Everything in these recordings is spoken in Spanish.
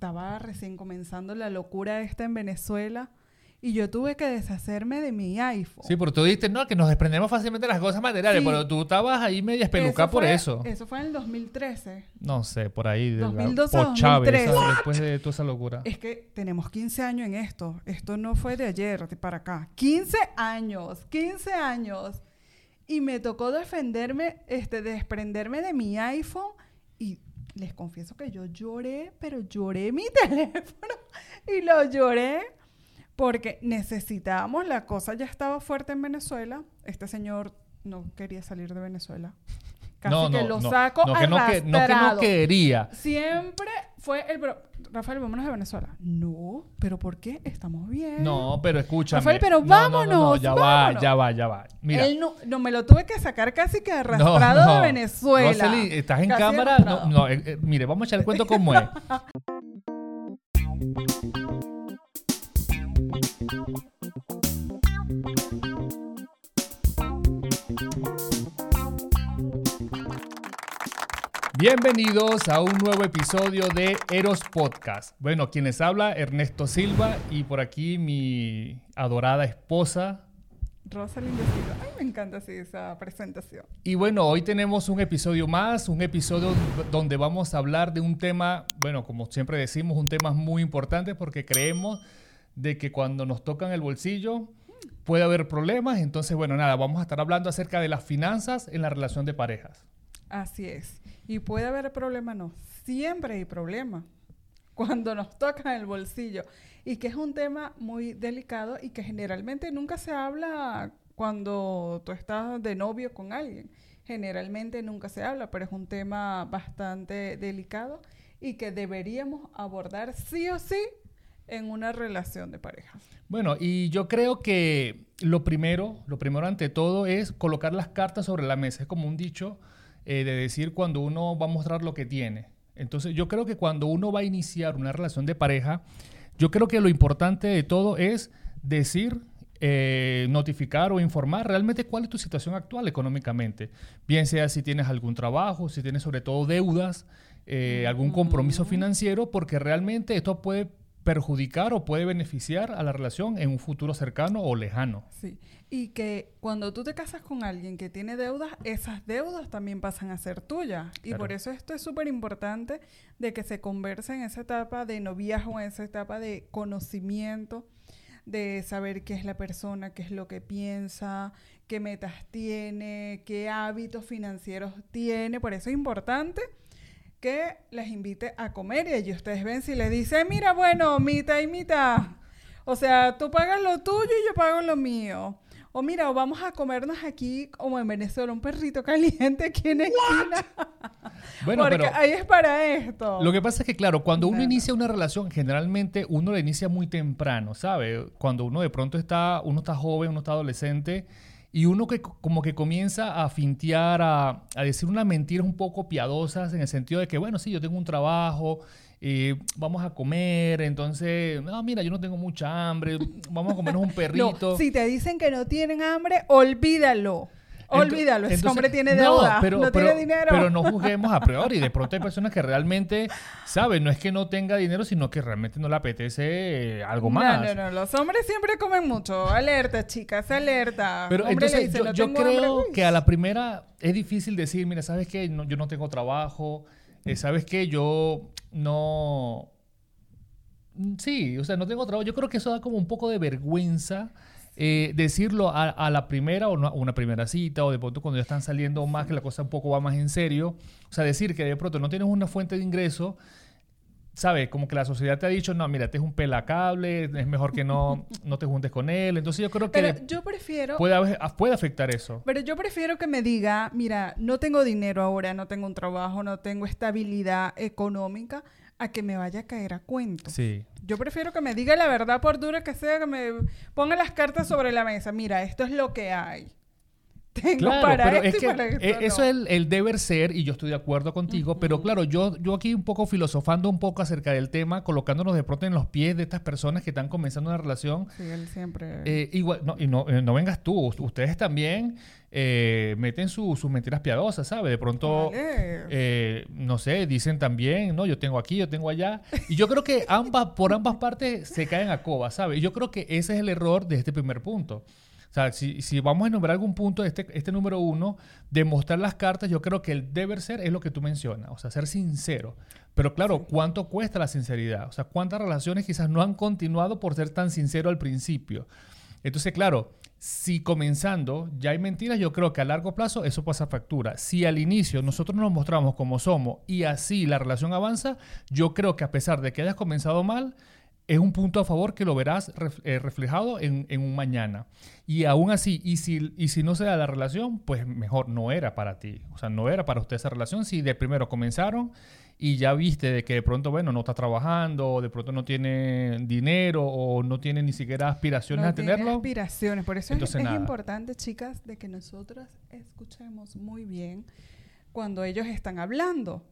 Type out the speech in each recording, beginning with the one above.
estaba recién comenzando la locura esta en Venezuela y yo tuve que deshacerme de mi iPhone. Sí, porque tú dijiste, no, que nos desprendemos fácilmente de las cosas materiales, Sí. pero tú estabas ahí media espelucada por eso. Eso fue en el 2013. No sé, por ahí. De la- 2012, por Chávez, 2013. ¿sabes? después de toda esa locura. Es que tenemos 15 años en esto. Esto no fue de ayer de para acá. 15 años, 15 años. Y me tocó defenderme, este, desprenderme de mi iPhone. Y les confieso que yo lloré, pero lloré mi teléfono. Y lo lloré porque necesitábamos, la cosa ya estaba fuerte en Venezuela. Este señor no quería salir de Venezuela. Casi no, que no, lo saco no, que no, que, no que no quería. Siempre fue el... pro- Rafael, vámonos de Venezuela. No, pero ¿por qué? Estamos bien. No, pero escúchame. Rafael, pero No, no, no, no, vámonos, ya vámonos. va, ya va, ya va. Mira. Él no, me lo tuve que sacar casi que arrastrado de Venezuela. Rosely, estás en Casi cámara. No, no, eh, eh, mire, vamos a echar el cuento como es. Bienvenidos a un nuevo episodio de Eros Podcast. Bueno, quienes habla Ernesto Silva y por aquí mi adorada esposa Rosalind Silva. Ay, me encanta así esa presentación. Y bueno, hoy tenemos un episodio más, un episodio donde vamos a hablar de un tema, bueno, como siempre decimos, un tema muy importante porque creemos de que cuando nos tocan el bolsillo puede haber problemas. Entonces, bueno, nada, vamos a estar hablando acerca de las finanzas en la relación de parejas. Así es. Y puede haber problema, no. Siempre hay problema cuando nos tocan el bolsillo. Y que es un tema muy delicado y que generalmente nunca se habla cuando tú estás de novio con alguien. Generalmente nunca se habla, pero es un tema bastante delicado y que deberíamos abordar sí o sí en una relación de pareja. Bueno, y yo creo que lo primero, lo primero ante todo es colocar las cartas sobre la mesa. Es como un dicho eh, de decir cuando uno va a mostrar lo que tiene. Entonces yo creo que cuando uno va a iniciar una relación de pareja, yo creo que lo importante de todo es decir, eh, notificar o informar realmente cuál es tu situación actual económicamente. Bien sea si tienes algún trabajo, si tienes sobre todo deudas, eh, algún compromiso financiero, porque realmente esto puede perjudicar o puede beneficiar a la relación en un futuro cercano o lejano. Sí, y que cuando tú te casas con alguien que tiene deudas, esas deudas también pasan a ser tuyas. Y Claro. por eso esto es súper importante de que se converse en esa etapa de noviazgo, en esa etapa de conocimiento, de saber qué es la persona, qué es lo que piensa, qué metas tiene, qué hábitos financieros tiene. Por eso es importante que les invite a comer y allí ustedes ven si les dice, mira, bueno, mitad y mitad. O sea, tú pagas lo tuyo y yo pago lo mío. O mira, o vamos a comernos aquí, como en Venezuela, un perrito caliente aquí en esquina. Bueno, Porque pero ahí es para esto. lo que pasa es que, claro, cuando uno inicia una relación, generalmente uno la inicia muy temprano, ¿sabe? Cuando uno de pronto está, uno está joven, uno está adolescente, y uno que co- como que comienza a fintear, a, a decir unas mentiras un poco piadosas en el sentido de que, bueno, sí, yo tengo un trabajo, eh, vamos a comer, entonces, no, mira, yo no tengo mucha hambre, vamos a comernos un No, perrito. si te dicen que no tienen hambre, olvídalo. Olvídalo. Ese hombre tiene no, deuda, no, pero, pero- tiene dinero. Pero no juzguemos a priori. De pronto hay personas que realmente, ¿saben? No es que no tenga dinero, sino que realmente no le apetece eh, algo más. No, no, no. Los hombres siempre comen mucho. Alerta, chicas, alerta. Pero Hombre entonces dice, yo, "No yo tengo hambre", creo que a la primera es difícil decir, mira, ¿sabes qué? No, yo no tengo trabajo. eh, ¿Sabes qué? Yo no... Mm, Sí, o sea, no tengo trabajo. Yo creo que eso da como un poco de vergüenza eh, decirlo a, a la primera o no- una primera cita o de pronto cuando ya están saliendo más, que la cosa un poco va más en serio. O sea, decir que de pronto no tienes una fuente de ingreso, ¿sabes? Como que la sociedad te ha dicho, no, mira, este es un pelacable, es mejor que no, no te juntes con él. Entonces yo creo que Pero yo prefiero... puede, haber- puede afectar eso. Pero yo prefiero que me diga, mira, no tengo dinero ahora, no tengo un trabajo, no tengo estabilidad económica, a que me vaya a caer a cuento. Sí. Yo prefiero que me diga la verdad por dura que sea, que me ponga las cartas sobre la mesa. Mira, esto es lo que hay. tengo para esto y para esto. E, eso es el, deber ser y yo estoy de acuerdo contigo, pero claro, yo, yo aquí un poco filosofando un poco acerca del tema, colocándonos de pronto en los pies de estas personas que están comenzando una relación. Sí, él siempre... Eh, igual, no, y no, eh, no vengas tú, ustedes también eh, meten sus mentiras piadosas, ¿sabes? De pronto, no sé, dicen también, no, yo tengo aquí, yo tengo allá. Y yo creo que ambas, por ambas partes se caen a coba, ¿sabes? Y yo creo que ese es el error de este primer punto. O sea, si, vamos a enumerar algún punto, este, este número uno, demostrar las cartas, yo creo que el deber ser es lo que tú mencionas, o sea, ser sincero. Pero claro, ¿cuánto cuesta la sinceridad? O sea, ¿cuántas relaciones quizás no han continuado por ser tan sincero al principio? Entonces, claro, si comenzando ya hay mentiras, yo creo que a largo plazo eso pasa factura. Si al inicio nosotros nos mostramos como somos y así la relación avanza, yo creo que a pesar de que hayas comenzado mal, es un punto a favor que lo verás eh, reflejado en, un mañana. Y aún así, y si, y si no se da la relación, pues mejor no era para ti. O sea, no era para usted esa relación. Si de primero comenzaron y ya viste de que de pronto, bueno, no está trabajando, o de pronto no tiene dinero, o no tiene ni siquiera aspiraciones a tenerlo. Tiene aspiraciones. Por eso es, es importante, chicas, de que nosotras escuchemos muy bien cuando ellos están hablando.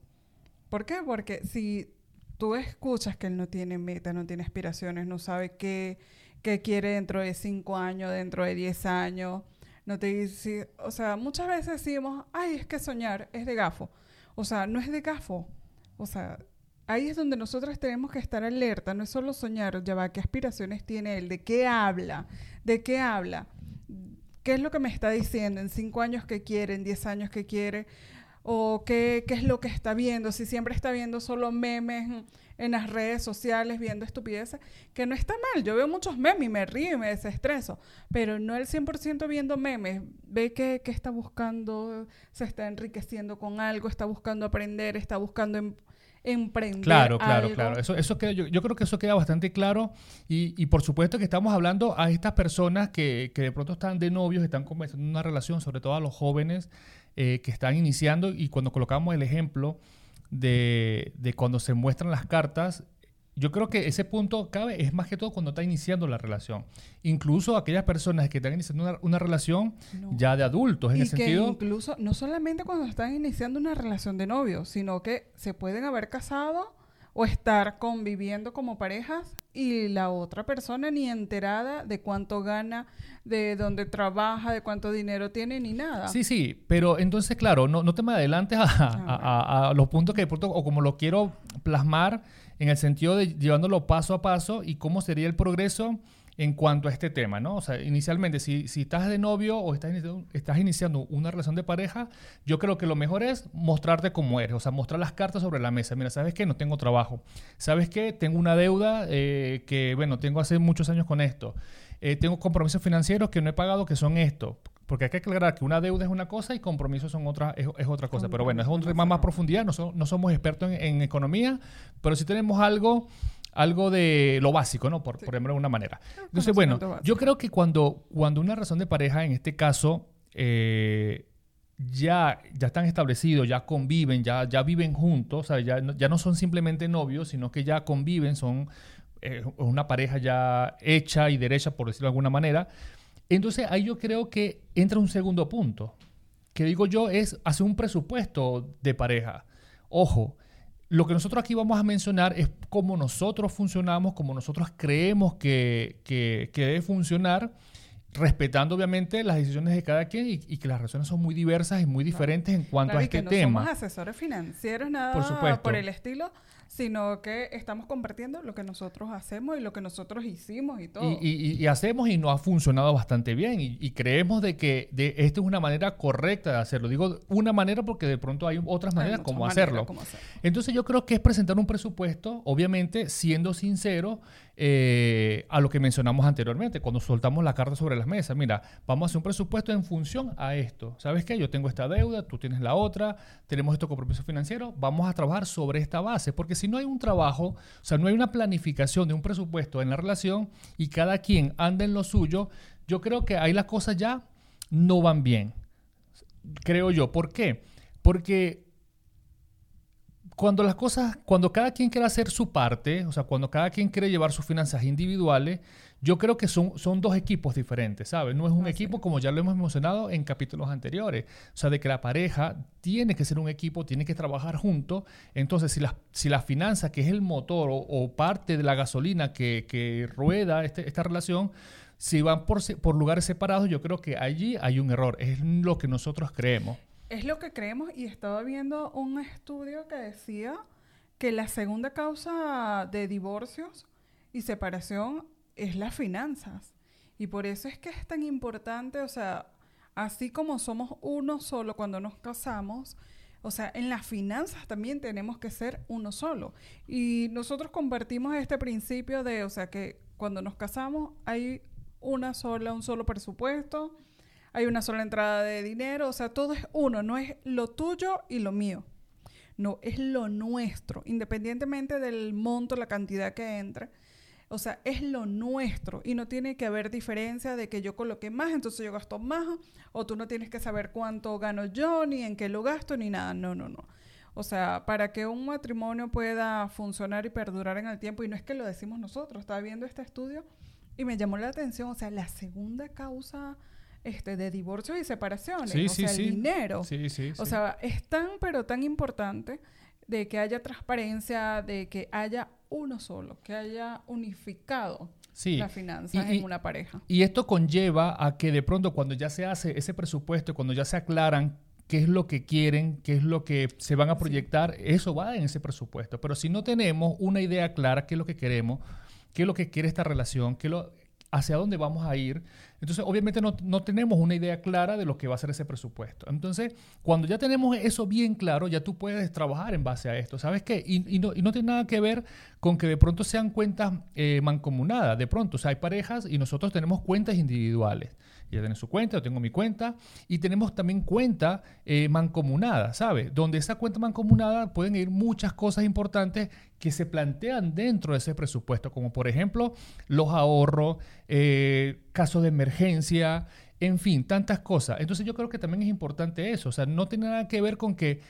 ¿Por qué? Porque si tú escuchas que él no tiene meta, no tiene aspiraciones, no sabe qué, qué quiere dentro de cinco años, dentro de diez años. No te dice, o sea, muchas veces decimos, ay, es que soñar es de gafo. O sea, no es de gafo. O sea, ahí es donde nosotros tenemos que estar alerta. No es solo soñar, ya va, qué aspiraciones tiene él, de qué habla, de qué habla. ¿Qué es lo que me está diciendo en cinco años que quiere, en diez años que quiere? o qué, qué, es lo que está viendo, si siempre está viendo solo memes en las redes sociales, viendo estupideces, que no está mal, yo veo muchos memes y me río y me desestreso, pero no el 100% viendo memes, ve que, que, está buscando, se está enriqueciendo con algo, está buscando aprender, está buscando em, emprender. Claro, claro, claro. Eso, eso queda, yo, yo, creo que eso queda bastante claro y, y, por supuesto que estamos hablando a estas personas que, que de pronto están de novios, están comenzando una relación, sobre todo a los jóvenes eh, que están iniciando y cuando colocamos el ejemplo de, de, cuando se muestran las cartas, yo creo que ese punto cabe es más que todo cuando está iniciando la relación. Incluso aquellas personas que están iniciando una, una relación ya de adultos, en y el sentido... Incluso, no solamente cuando están iniciando una relación de novio, sino que se pueden haber casado o estar conviviendo como parejas y la otra persona ni enterada de cuánto gana, de dónde trabaja, de cuánto dinero tiene, ni nada. Sí, sí, pero entonces, claro, no, no te me adelantes a, ah, los puntos que de pronto, o como lo quiero plasmar en el sentido de llevándolo paso a paso y cómo sería el progreso en cuanto a este tema, ¿no? O sea, inicialmente, si, si estás de novio o estás iniciando, estás iniciando una relación de pareja, yo creo que lo mejor es mostrarte como eres, o sea, mostrar las cartas sobre la mesa. Mira, ¿sabes qué? No tengo trabajo. ¿Sabes qué? Tengo una deuda eh, que, bueno, tengo hace muchos años con esto. Eh, tengo compromisos financieros que no he pagado, que son esto. Porque hay que aclarar que una deuda es una cosa y compromisos son otra, es, otra cosa. Pero bueno, es un tema más profundidad. No, no somos expertos en, en, economía, pero si tenemos algo algo de lo básico, ¿no? Por, ejemplo, de una manera. Entonces, bueno, yo creo que cuando, cuando una razón de pareja, en este caso, eh, ya, ya están establecidos, ya conviven, ya, ya viven juntos, o sea, ya, ya no son simplemente novios, sino que ya conviven, son eh, una pareja ya hecha y derecha, por decirlo de alguna manera. Entonces, ahí yo creo que entra un segundo punto, que digo yo es hacer un presupuesto de pareja. Ojo, lo que nosotros aquí vamos a mencionar es cómo nosotros funcionamos, cómo nosotros creemos que, que, debe funcionar, respetando obviamente las decisiones de cada quien y, que las razones son muy diversas y muy diferentes en cuanto a este que no tema. Somos asesores financieros, nada por, supuesto. por el estilo, sino que estamos compartiendo lo que nosotros hacemos y lo que nosotros hicimos y todo. Y, hacemos y nos ha funcionado bastante bien y, creemos de que de, esta es una manera correcta de hacerlo. Digo una manera porque de pronto hay otras maneras, como, hacerlo. como hacerlo. Entonces yo creo que es presentar un presupuesto, obviamente siendo sincero, eh, a lo que mencionamos anteriormente, cuando soltamos la carta sobre las mesas. Mira, vamos a hacer un presupuesto en función a esto. ¿Sabes qué? Yo tengo esta deuda, tú tienes la otra, tenemos estos compromisos financieros, vamos a trabajar sobre esta base, porque si no hay un trabajo, o sea, no hay una planificación de un presupuesto en la relación y cada quien anda en lo suyo, yo creo que ahí las cosas ya no van bien. Creo yo. ¿Por qué? Porque cuando las cosas, cuando cada quien quiere hacer su parte, o sea, cuando cada quien quiere llevar sus finanzas individuales, yo creo que son, son dos equipos diferentes, ¿sabes? No es un equipo como ya lo hemos mencionado en capítulos anteriores. O sea, de que la pareja tiene que ser un equipo, tiene que trabajar juntos. Entonces, si la, si la finanza, que es el motor o, parte de la gasolina que, que rueda este, esta relación, si van por, por lugares separados, yo creo que allí hay un error. Es lo que nosotros creemos. Es lo que creemos y estaba viendo un estudio que decía que la segunda causa de divorcios y separación es las finanzas. Y por eso es que es tan importante, o sea, así como somos uno solo cuando nos casamos, o sea, en las finanzas también tenemos que ser uno solo. Y nosotros compartimos este principio de, o sea, que cuando nos casamos hay una sola, un solo presupuesto, hay una sola entrada de dinero, o sea, todo es uno, no es lo tuyo y lo mío. No, es lo nuestro, independientemente del monto, la cantidad que entre. O sea, es lo nuestro y no tiene que haber diferencia de que yo coloque más, entonces yo gasto más, o tú no tienes que saber cuánto gano yo, ni en qué lo gasto, ni nada. No, no, no. O sea, para que un matrimonio pueda funcionar y perdurar en el tiempo, y no es que lo decimos nosotros, estaba viendo este estudio y me llamó la atención, o sea, la segunda causa este, de divorcios y separaciones, o sea, el dinero. o sea, es tan, pero tan importante de que haya transparencia, de que haya uno solo, que haya unificado la finanza en una pareja. Y esto conlleva a que de pronto cuando ya se hace ese presupuesto, cuando ya se aclaran qué es lo que quieren, qué es lo que se van a proyectar, eso va en ese presupuesto. Pero si no tenemos una idea clara, qué es lo que queremos, qué es lo que quiere esta relación, qué lo, hacia dónde vamos a ir. Entonces, obviamente no, tenemos una idea clara de lo que va a ser ese presupuesto. Entonces, cuando ya tenemos eso bien claro, ya tú puedes trabajar en base a esto. ¿Sabes qué? Y, no, tiene nada que ver con que de pronto sean cuentas eh, mancomunadas. De pronto, o sea, hay parejas y nosotros tenemos cuentas individuales. Ella tiene su cuenta, yo tengo mi cuenta. Y tenemos también cuenta eh, mancomunada, ¿sabes? Donde esa cuenta mancomunada pueden ir muchas cosas importantes que se plantean dentro de ese presupuesto, como por ejemplo los ahorros, eh, casos de emergencia, en fin, tantas cosas. Entonces yo creo que también es importante eso, o sea, no tiene nada que ver con que,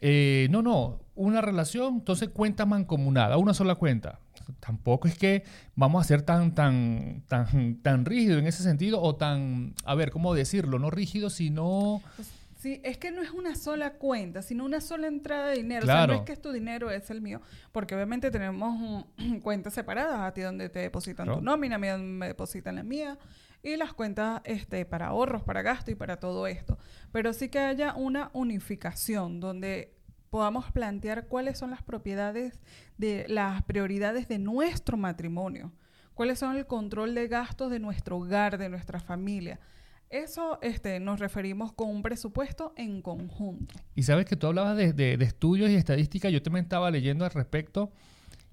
eh, no, no, una relación, entonces cuenta mancomunada, una sola cuenta tampoco es que vamos a ser tan, tan, tan, tan rígido en ese sentido o tan, a ver, ¿cómo decirlo? No rígido, sino... Pues, sí, es que no es una sola cuenta, sino una sola entrada de dinero. O sea, no es que es tu dinero, es el mío. Porque obviamente tenemos cuentas separadas, a ti donde te depositan tu nómina, a mí donde me depositan la mía. Y las cuentas este, para ahorros, para gasto y para todo esto. Pero sí que haya una unificación donde podamos plantear cuáles son las propiedades de las prioridades de nuestro matrimonio, cuáles son el control de gastos de nuestro hogar, de nuestra familia. Eso este, nos referimos con un presupuesto en conjunto. Y sabes que tú hablabas de, estudios y estadísticas, yo también estaba leyendo al respecto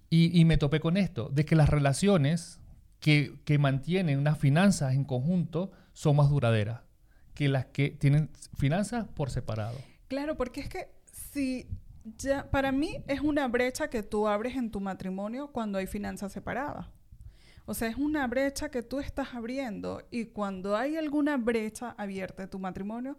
y, y, me topé con esto, de que las relaciones que, que mantienen unas finanzas en conjunto son más duraderas que las que tienen finanzas por separado. Claro, porque es que Sí, ya, para mí es una brecha que tú abres en tu matrimonio cuando hay finanzas separadas. O sea, es una brecha que tú estás abriendo y cuando hay alguna brecha abierta en tu matrimonio,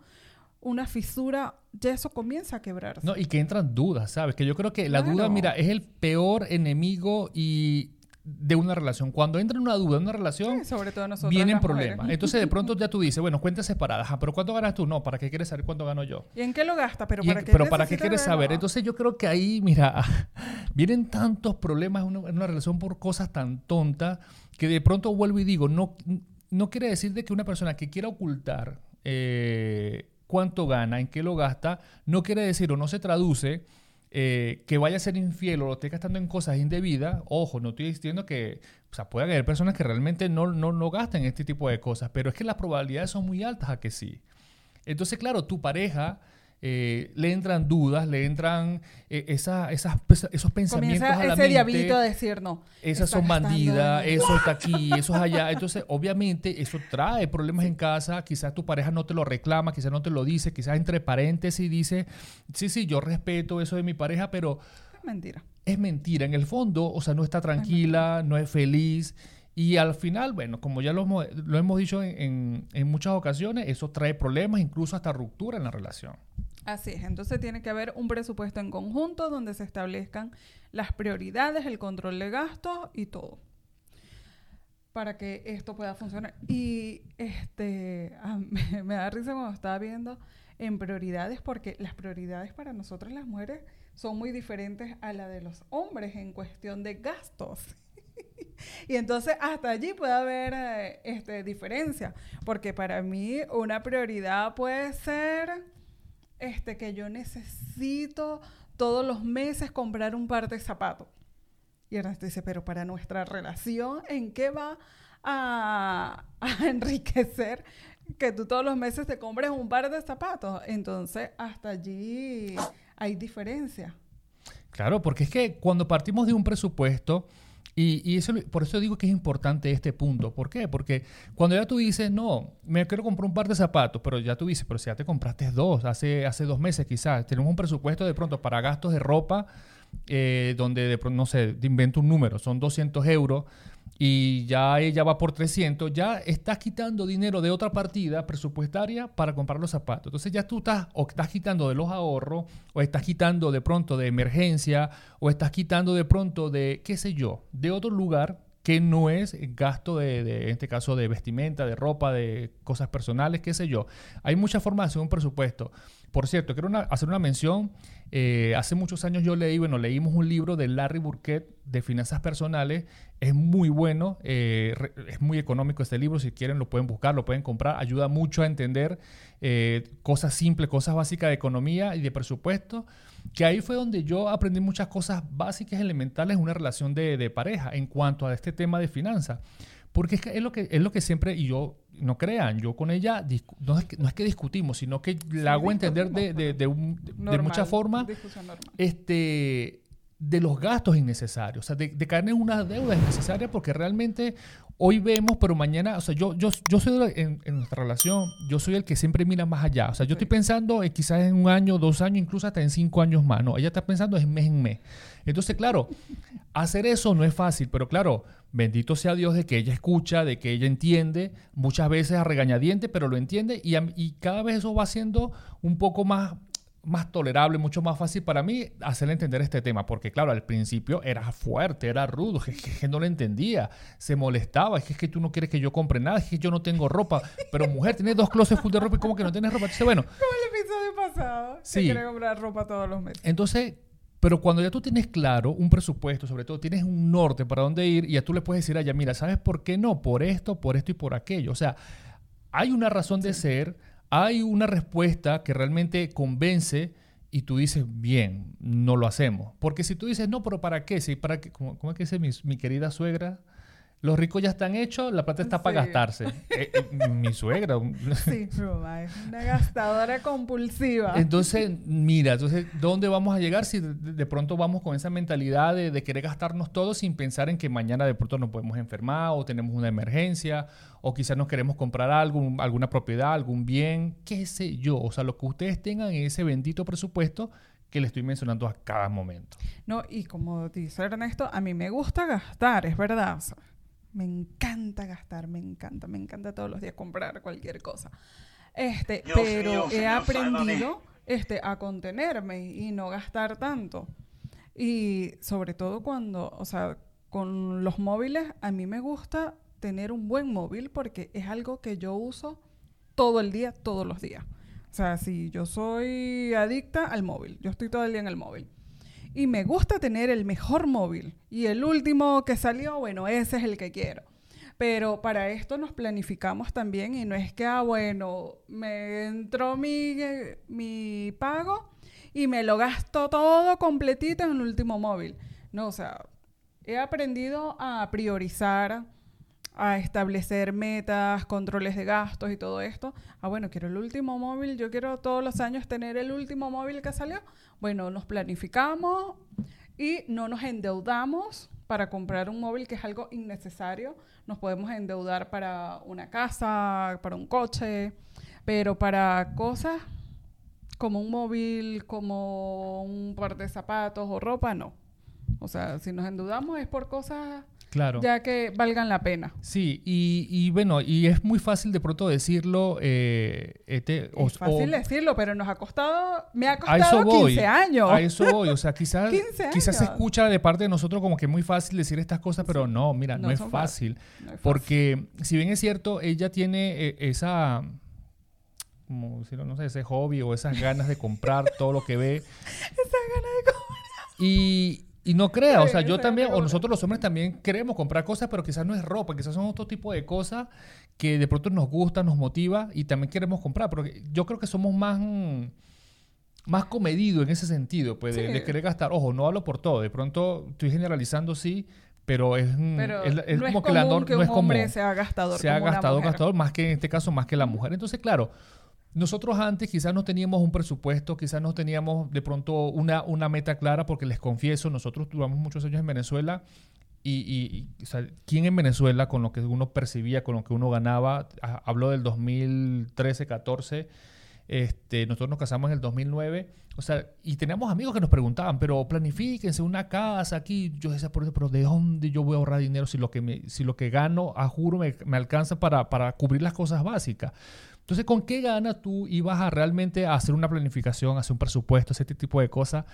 una fisura, ya eso comienza a quebrarse. No, y que entran dudas, ¿sabes? Que yo creo que la duda, mira, es el peor enemigo y de una relación. Cuando entra una duda en una relación, sobre todo vienen problemas. Entonces, de pronto ya tú dices, bueno, cuentas separadas. pero ¿cuánto ganas tú? No, ¿para qué quieres saber cuánto gano yo? ¿Y en qué lo gastas? ¿Pero para, qué, pero ¿para qué quieres saber? Entonces, yo creo que ahí, mira, vienen tantos problemas en una, relación por cosas tan tontas que de pronto vuelvo y digo, no, no quiere decir de que una persona que quiera ocultar eh, cuánto gana, en qué lo gasta, no quiere decir o no se traduce eh, que vaya a ser infiel o lo esté gastando en cosas indebidas, ojo, no estoy diciendo que, o sea, puede haber personas que realmente no, no, no gasten este tipo de cosas, pero es que las probabilidades son muy altas a que sí. Entonces, claro, tu pareja eh, le entran dudas, le entran eh, esas, esos pensamientos a la ese diablito a decir no. Esas son bandidas, eso está aquí, eso es allá. Entonces, obviamente, eso trae problemas en casa. Quizás tu pareja no te lo reclama, quizás no te lo dice, quizás entre paréntesis dice, sí, sí, yo respeto eso de mi pareja, pero... Es mentira. Es mentira. En el fondo, o sea, no está tranquila, no es feliz. Y al final, bueno, como ya lo, hemos dicho en, en, muchas ocasiones, eso trae problemas, incluso hasta ruptura en la relación. Así es, entonces tiene que haber un presupuesto en conjunto donde se establezcan las prioridades, el control de gastos y todo para que esto pueda funcionar. Y este me, me da risa cuando estaba viendo en prioridades porque las prioridades para nosotros las mujeres son muy diferentes a la de los hombres en cuestión de gastos. Y entonces hasta allí puede haber eh, este, diferencia, porque para mí una prioridad puede ser este, que yo necesito todos los meses comprar un par de zapatos. Y Ernesto dice, pero para nuestra relación, ¿en qué va a, a enriquecer que tú todos los meses te compres un par de zapatos. Entonces, hasta allí hay diferencia. Claro, porque es que cuando partimos de un presupuesto, y, eso, por eso digo que es importante este punto. ¿Por qué? Porque cuando ya tú dices, no, me quiero comprar un par de zapatos, pero ya tú dices, pero si ya te compraste dos, hace, hace dos meses quizás, tenemos un presupuesto de pronto para gastos de ropa, eh, donde de pronto, no sé, invento un número, son 200 euros y ya ella va por 300, ya estás quitando dinero de otra partida presupuestaria para comprar los zapatos. Entonces ya tú estás o estás quitando de los ahorros, o estás quitando de pronto de emergencia, o estás quitando de pronto de, qué sé yo, de otro lugar que no es gasto de, en este caso, de vestimenta, de ropa, de cosas personales, qué sé yo. Hay muchas formas de hacer un presupuesto. Por cierto, quiero hacer una mención. Eh, hace muchos años yo leí, bueno, leímos un libro de Larry Burkett de finanzas personales. Es muy bueno, eh, es muy económico este libro. Si quieren, lo pueden buscar, lo pueden comprar. Ayuda mucho a entender eh, cosas simples, cosas básicas de economía y de presupuesto. Que ahí fue donde yo aprendí muchas cosas básicas, elementales en una relación de, de pareja en cuanto a este tema de finanzas. Porque es, es, lo que, es lo que siempre, y yo, no crean, yo con ella no es que, no es que discutimos, sino que la hago entender de, de, de, un, de mucha forma este, de los gastos innecesarios, o sea, de, caer en una deuda innecesaria porque realmente hoy vemos, pero mañana, o sea, yo, yo, yo soy en, en, nuestra relación, yo soy el que siempre mira más allá, o sea, yo estoy pensando en, quizás en un año, dos años, incluso hasta en cinco años más, no, ella está pensando en mes en mes. Entonces, claro, hacer eso no es fácil, pero claro, bendito sea Dios de que ella escucha, de que ella entiende, muchas veces a regañadiente, pero lo entiende y, y cada vez eso va siendo un poco más más tolerable, mucho más fácil para mí hacerle entender este tema, porque claro, al principio era fuerte, era rudo, es que, no lo entendía, se molestaba, es que, es que tú no quieres que yo compre nada, es que yo no tengo ropa, pero mujer, tienes dos closets full de ropa y como que no tienes ropa, entonces bueno. Como el episodio pasado, sí. quiere comprar ropa todos los meses. Entonces, pero cuando ya tú tienes claro un presupuesto, sobre todo tienes un norte para dónde ir, y ya tú le puedes decir a ella, mira, ¿sabes por qué no? Por esto, por esto y por aquello. O sea, hay una razón de ser, hay una respuesta que realmente convence y tú dices, bien, no lo hacemos. Porque si tú dices, no, pero ¿para qué? Sí, ¿para qué? ¿Cómo, es que dice mi, mi querida suegra? Los ricos ya están hechos, la plata está para gastarse. Eh, eh, mi suegra. sí, es una gastadora compulsiva. Entonces, mira, entonces, ¿dónde vamos a llegar si de, pronto vamos con esa mentalidad de, querer gastarnos todo sin pensar en que mañana de pronto nos podemos enfermar o tenemos una emergencia o quizás nos queremos comprar algo, alguna propiedad, algún bien, qué sé yo. O sea, lo que ustedes tengan en ese bendito presupuesto que le estoy mencionando a cada momento. No, y como dice Ernesto, a mí me gusta gastar, es verdad. Me encanta gastar, me encanta, me encanta todos los días comprar cualquier cosa. Este, pero he aprendido este, a contenerme y no gastar tanto. Y sobre todo cuando, o sea, con los móviles, a mí me gusta tener un buen móvil porque es algo que yo uso todo el día, todos los días. O sea, si yo soy adicta al móvil, yo estoy todo el día en el móvil y me gusta tener el mejor móvil. Y el último que salió, bueno, ese es el que quiero. Pero para esto nos planificamos también y no es que, ah, bueno, me entró mi, mi pago y me lo gasto todo completito en el último móvil. No, o sea, he aprendido a priorizar a establecer metas, controles de gastos y todo esto. Ah, bueno, quiero el último móvil, yo quiero todos los años tener el último móvil que salió. Bueno, nos planificamos y no nos endeudamos para comprar un móvil que es algo innecesario. Nos podemos endeudar para una casa, para un coche, pero para cosas como un móvil, como un par de zapatos o ropa, no. O sea, si nos endeudamos es por cosas Claro. ya que valgan la pena. Sí, y, y bueno, y es muy fácil de pronto decirlo. Eh, este, o- es fácil o- decirlo, pero nos ha costado, me ha a eso costado voy. 15 años. A eso voy. O sea, quizás, 15 quizás se escucha de parte de nosotros como que es muy fácil decir estas cosas, pero no, mira, no, No es fácil. No es fácil. Porque si bien es cierto, ella tiene eh, esa, como decirlo, no sé, ese hobby o esas ganas de comprar todo lo que ve. Esa gana de comer. Y, y no crea, o sea, yo también, de o nosotros los hombres también queremos comprar cosas, pero quizás no es ropa, quizás son otro tipo de cosas que de pronto nos gusta, nos motiva y también queremos comprar. Porque yo creo que somos más, más comedidos en ese sentido, pues, de, Sí. de querer gastar. Ojo, no hablo por todo, de pronto estoy generalizando, sí, pero es, mm, Pero es, es no como es que la nor- que no un es hombre sea gastador se ha como una gastado, mujer. gastador, más que en este caso, más que la mujer. Entonces, claro, nosotros antes quizás no teníamos un presupuesto, quizás no teníamos de pronto una, una meta clara, porque les confieso, nosotros duramos muchos años en Venezuela y, y- o sea, ¿quién en Venezuela con lo que uno percibía, con lo que uno ganaba? Ah, Hablo del 2013, 14. Este, nosotros nos casamos en el 2009, o sea, y teníamos amigos que nos preguntaban, pero planifíquense una casa aquí. Yo decía, pero ¿de dónde yo voy a ahorrar dinero si lo que, me, si lo que gano, a juro, me, me alcanza para, para cubrir las cosas básicas? Entonces, ¿con qué gana tú ibas a realmente hacer una planificación, hacer un presupuesto, ese tipo de cosas?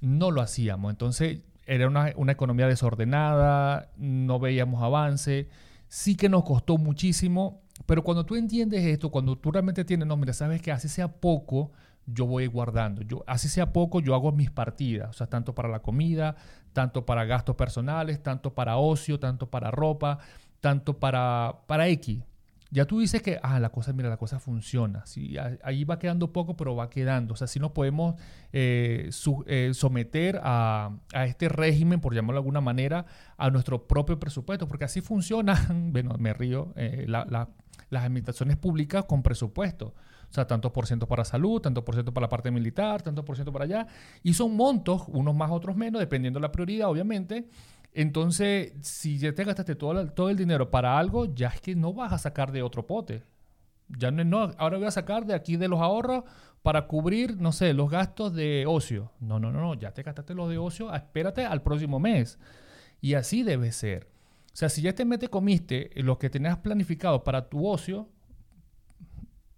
No lo hacíamos. Entonces, era una, una economía desordenada, no veíamos avance, sí que nos costó muchísimo, pero cuando tú entiendes esto, cuando tú realmente tienes, no, mira, sabes que así sea poco, yo voy guardando. Yo, así sea poco, yo hago mis partidas, o sea, tanto para la comida, tanto para gastos personales, tanto para ocio, tanto para ropa, tanto para, para X. Ya tú dices que, ah, la cosa, mira, la cosa funciona. Sí, ahí va quedando poco, pero va quedando. O sea, si nos podemos eh, eh, someter a, a este régimen, por llamarlo de alguna manera, a nuestro propio presupuesto, porque así funcionan, bueno, me río, eh, la- la- las administraciones públicas con presupuesto. O sea, tanto por ciento para salud, tanto por ciento para la parte militar, tanto por ciento para allá. Y son montos, unos más, otros menos, dependiendo de la prioridad, obviamente. Entonces, si ya te gastaste todo, el- todo el dinero para algo, ya es que no vas a sacar de otro pote. Ya no, no, ahora voy a sacar de aquí de los ahorros para cubrir, no sé, los gastos de ocio. No, no, no, no, ya te gastaste los de ocio, espérate al próximo mes. Y así debe ser. O sea, si ya te comiste lo que tenías planificado para tu ocio,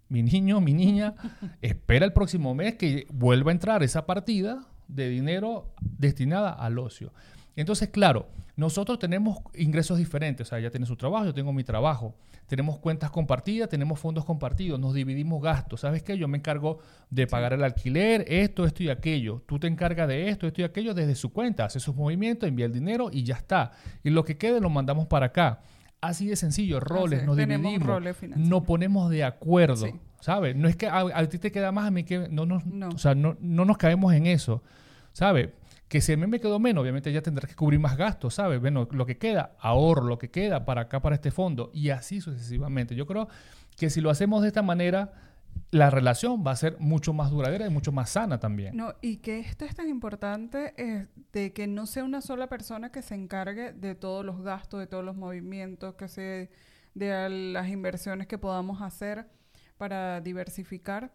mi niño, mi niña, espera el próximo mes que vuelva a entrar esa partida de dinero destinada al ocio. Entonces, claro, nosotros tenemos ingresos diferentes. O sea, ella tiene su trabajo, yo tengo mi trabajo. Tenemos cuentas compartidas, tenemos fondos compartidos, nos dividimos gastos. ¿Sabes qué? Yo me encargo de pagar el alquiler, esto, esto y aquello. Tú te encargas de esto, esto y aquello desde su cuenta. Hace sus movimientos, envía el dinero y ya está. Y lo que quede lo mandamos para acá. Así de sencillo, roles, Así, nos dividimos, roles nos ponemos de acuerdo, Sí. ¿sabes? No es que a, a ti te queda más, a mí que no nos, No. o sea, no, no nos caemos en eso, ¿sabes? Que si a mí me quedó menos, obviamente ella tendrá que cubrir más gastos, ¿sabes? Bueno, lo que queda, ahorro, lo que queda para acá, para este fondo, y así sucesivamente. Yo creo que si lo hacemos de esta manera, la relación va a ser mucho más duradera y mucho más sana también. No, y que esto es tan importante es de que no sea una sola persona que se encargue de todos los gastos, de todos los movimientos, que se de las inversiones que podamos hacer para diversificar.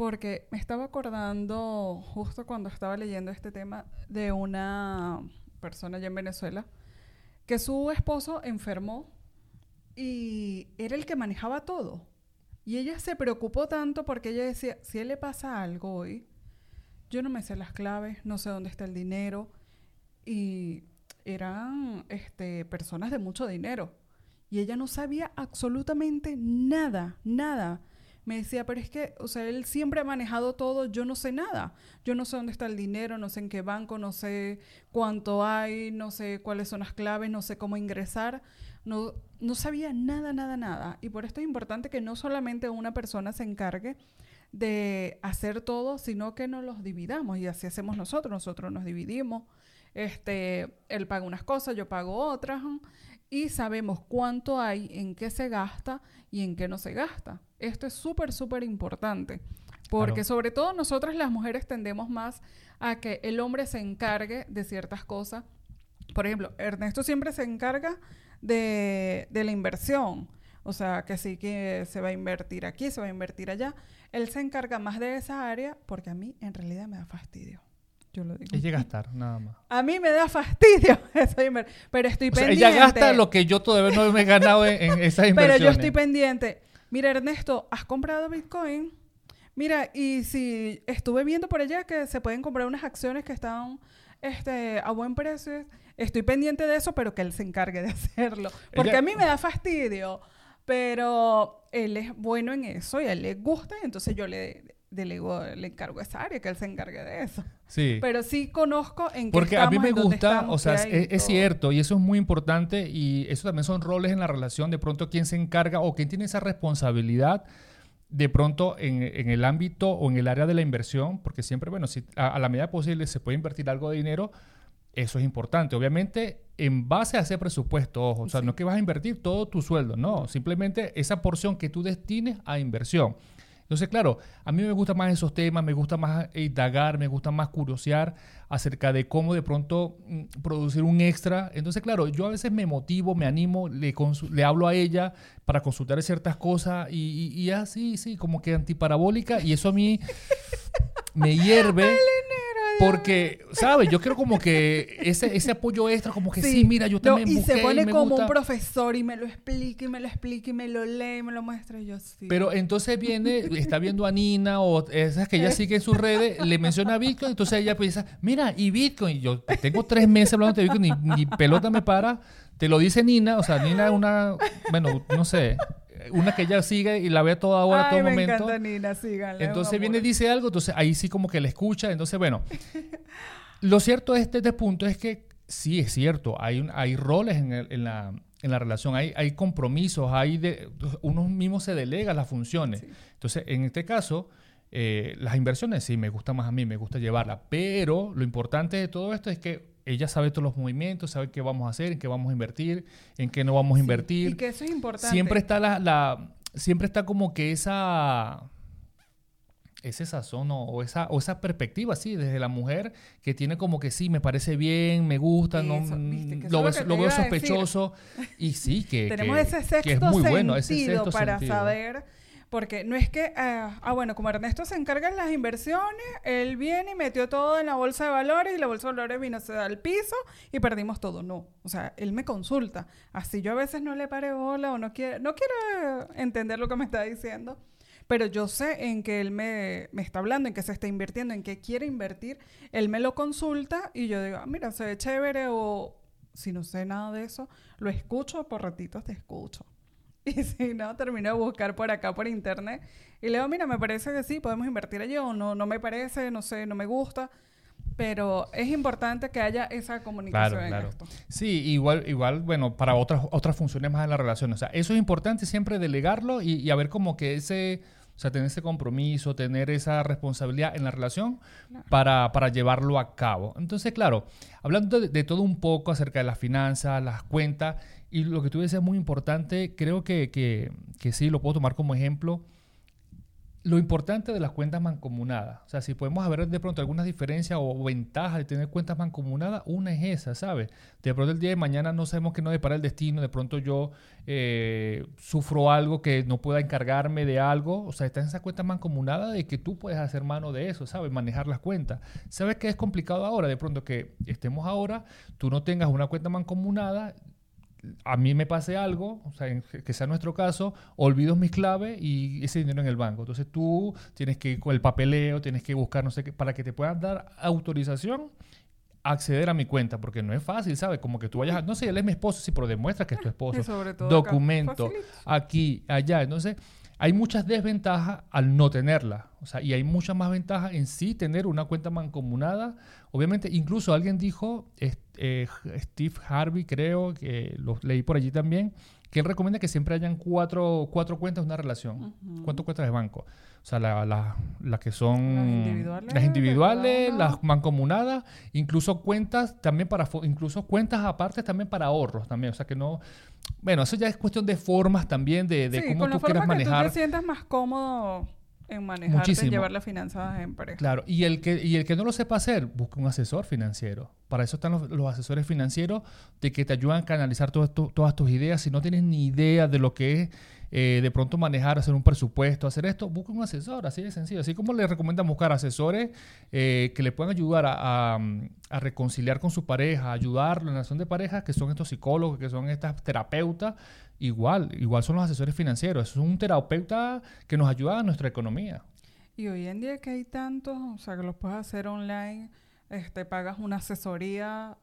Porque me estaba acordando, justo cuando estaba leyendo este tema, de una persona allá en Venezuela, que su esposo enfermó y era el que manejaba todo. Y ella se preocupó tanto porque ella decía, si él le pasa algo hoy, yo no me sé las claves, no sé dónde está el dinero. Y eran este, personas de mucho dinero. Y ella no sabía absolutamente nada, nada. Me decía, pero es que, o sea, él siempre ha manejado todo, yo no sé nada. Yo no sé dónde está el dinero, no sé en qué banco, no sé cuánto hay, no sé cuáles son las claves, no sé cómo ingresar. No, no sabía nada, nada, nada. Y por esto es importante que no solamente una persona se encargue de hacer todo, sino que nos los dividamos. Y así hacemos nosotros. Nosotros nos dividimos. Este, él paga unas cosas, yo pago otras. Y sabemos cuánto hay, en qué se gasta y en qué no se gasta. Esto es súper, súper importante. Porque Claro. sobre todo nosotras las mujeres tendemos más a que el hombre se encargue de ciertas cosas. Por ejemplo, Ernesto siempre se encarga de, de la inversión. O sea, que sí que se va a invertir aquí, se va a invertir allá. Él se encarga más de esa área porque a mí en realidad me da fastidio. Yo lo digo. Ella gastar, nada más. A mí me da fastidio eso pero estoy O sea, pendiente. ella gasta lo que yo todavía no me he ganado en, en esas Pero inversiones. yo estoy pendiente. Mira, Ernesto, ¿has comprado Bitcoin? Mira, y si estuve viendo por allá que se pueden comprar unas acciones que están este, a buen precio, estoy pendiente de eso, pero que él se encargue de hacerlo. Porque Ella- a mí me da fastidio, pero él es bueno en eso y a él le gusta, y entonces yo le delego, le encargo esa área, que él se encargue de eso. Sí. Pero sí conozco en qué Porque a mí me gusta, estamos, o sea, es, cierto, y eso es muy importante, y eso también son roles en la relación, de pronto quién se encarga o quién tiene esa responsabilidad de pronto en, en el ámbito o en el área de la inversión, porque siempre, bueno, si a, a la medida posible se puede invertir algo de dinero, eso es importante. Obviamente, en base a ese presupuesto, ojo, o sea, Sí. no es que vas a invertir todo tu sueldo, no, simplemente esa porción que tú destines a inversión. Entonces, claro, a mí me gustan más esos temas, me gusta más indagar, me gusta más curiosear acerca de cómo de pronto mm, producir un extra. Entonces, claro, yo a veces me motivo, me animo, le, le hablo a ella para consultar ciertas cosas y, y, y así, sí, como que antiparabólica y eso a mí me hierve. Porque, ¿sabes? Yo quiero como que ese, ese apoyo extra, como que sí, mira, yo No, también Y busqué se pone me como gusta. un profesor y me lo explica y me lo explica y me lo lee y me lo muestra y yo sí. Pero entonces viene, está viendo a Nina o esas que ella sigue en sus redes, le menciona Bitcoin, entonces ella piensa, mira, y Bitcoin, y yo tengo tres meses hablando de Bitcoin, ni, ni pelota me para, te lo dice Nina, o sea, Nina es una, bueno, no sé, una que ella sigue y la ve a toda hora, a Ay, todo me momento. encanta Nina, síganla. Entonces viene y dice algo, entonces ahí sí como que le escucha. Entonces, bueno, lo cierto de este, este punto es que sí es cierto, hay, un- hay roles en, el- en la, en la relación, hay, hay compromisos, hay de, uno mismo se delega las funciones. Sí. Entonces, en este caso, eh, las inversiones sí me gusta más a mí, me gusta llevarla, pero lo importante de todo esto es que ella sabe todos los movimientos, sabe qué vamos a hacer, en qué vamos a invertir, en qué no vamos a Sí, invertir Y que eso es importante. siempre está la, la- siempre está como que esa ese sazón o, o esa o esa perspectiva sí desde la mujer que tiene como que sí me parece bien me gusta no Eso, viste, que eso lo, ves- veo sospechoso y sí que Tenemos que- ese sexto que es muy sentido bueno ese sexto para sentido. saber, porque no es que, ah, ah, bueno, como Ernesto se encarga en las inversiones, él viene y metió todo en la bolsa de valores y la bolsa de valores vino se da al piso y perdimos todo. No, o sea, él me consulta. Así yo a veces no le pare bola o no quiere, no quiero entender lo que me está diciendo. Pero yo sé en que él me, está hablando, en que se está invirtiendo, en que quiere invertir. Él me lo consulta y yo digo, ah, mira, se ve chévere o si no sé nada de eso, lo escucho, por ratitos te escucho. Y si no, termino de buscar por acá por internet y le digo, mira, me parece que sí, podemos invertir allí o no, no me parece, no sé, no me gusta. Pero es importante que haya esa comunicación Claro, en claro. esto. Sí, igual, igual, bueno, para otras, otras funciones más en la relación. O sea, eso es importante siempre delegarlo y, y a ver como que ese, o sea, tener ese compromiso, tener esa responsabilidad en la relación para, para llevarlo a cabo. Entonces, claro, hablando de, de todo un poco acerca de las finanzas, las cuentas, y lo que tú decías es muy importante, creo que, que, que sí, lo puedo tomar como ejemplo. Lo importante de las cuentas mancomunadas, o sea, si podemos ver de pronto algunas diferencias o ventajas de tener cuentas mancomunadas, una es esa, ¿sabes? De pronto el día de mañana no sabemos qué nos depara el destino, de pronto yo eh, sufro algo que no pueda encargarme de algo, o sea, está en esa cuenta mancomunada de que tú puedes hacer mano de eso, ¿sabes? Manejar las cuentas. ¿Sabes qué es complicado ahora? De pronto que estemos ahora, tú no tengas una cuenta mancomunada, a mí me pase algo, o sea, en- que sea nuestro caso, olvido mis claves y ese dinero en el banco. Entonces tú tienes que ir con el papeleo, tienes que buscar, no sé qué, para que te puedan dar autorización a acceder a mi cuenta, porque no es fácil, ¿sabes? Como que tú vayas a, no sé, él es mi esposo, sí, pero demuestra que es tu esposo. Sobre todo Documento, aquí, allá. Entonces, hay muchas desventajas al no tenerla. O sea, y hay muchas más ventajas en sí tener una cuenta mancomunada. Obviamente, incluso alguien dijo, eh, Steve Harvey, creo, que lo leí por allí también, que él recomienda que siempre hayan cuatro, cuatro cuentas de una relación. Ujú. ¿Cuántas cuentas de banco? O sea, las la, la que son Las individuales, las individuales, las mancomunadas, incluso cuentas también para incluso cuentas aparte también para ahorros también, o sea que no bueno, eso ya es cuestión de formas también de, de Sí, cómo con la tú quieras forma que tú manejar. te sientas más cómodo en manejarte, Muchísimo. en llevar las finanzas en pareja. Claro, y el, que, y el que no lo sepa hacer, busca un asesor financiero. Para eso están los, los asesores financieros de que te ayudan a canalizar todo todas tus ideas. Si no tienes ni idea de lo que es eh, de pronto manejar, hacer un presupuesto, hacer esto, busque un asesor, así de sencillo. Así como le recomiendan buscar asesores eh, que le puedan ayudar a, a, reconciliar con su pareja, ayudarlo en la relación de pareja, que son estos psicólogos, que son estas terapeutas, igual, igual son los asesores financieros. Es un terapeuta que nos ayuda a nuestra economía. Y hoy en día que hay tantos, o sea, que los puedes hacer online, este, pagas una asesoría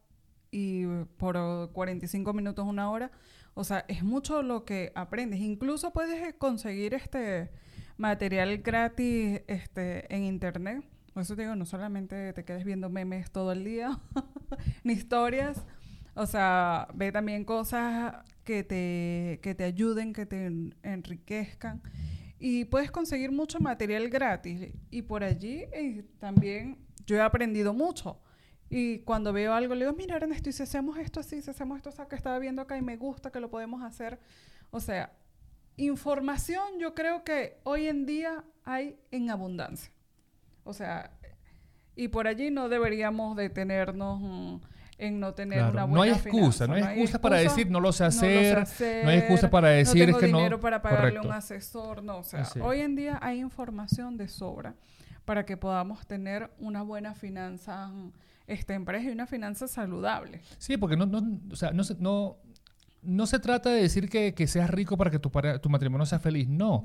y por 45 minutos, una hora. O sea, es mucho lo que aprendes. Incluso puedes conseguir este material gratis este, en internet. Por eso digo, no solamente te quedes viendo memes todo el día, ni historias. O sea, ve también cosas que te, que te ayuden, que te enriquezcan. Y puedes conseguir mucho material gratis. Y por allí eh, también yo he aprendido mucho. Y cuando veo algo, le digo, mira, Ernesto, y si hacemos esto así, si hacemos esto, o que estaba viendo acá y me gusta que lo podemos hacer. O sea, información yo creo que hoy en día hay en abundancia. O sea, y por allí no deberíamos detenernos mm, en no tener una buena No hay excusa, no hay, excusa para decir no lo sé hacer, no, hay excusa para decir no tengo que dinero para pagarle un asesor, no, o sea, hoy en día hay información de sobra para que podamos tener una buena finanza mm, este, empresa y una finanza saludable. Sí, porque no, no, o sea, no, no, no se trata de decir que, que seas rico para que tu, tu matrimonio sea feliz. No.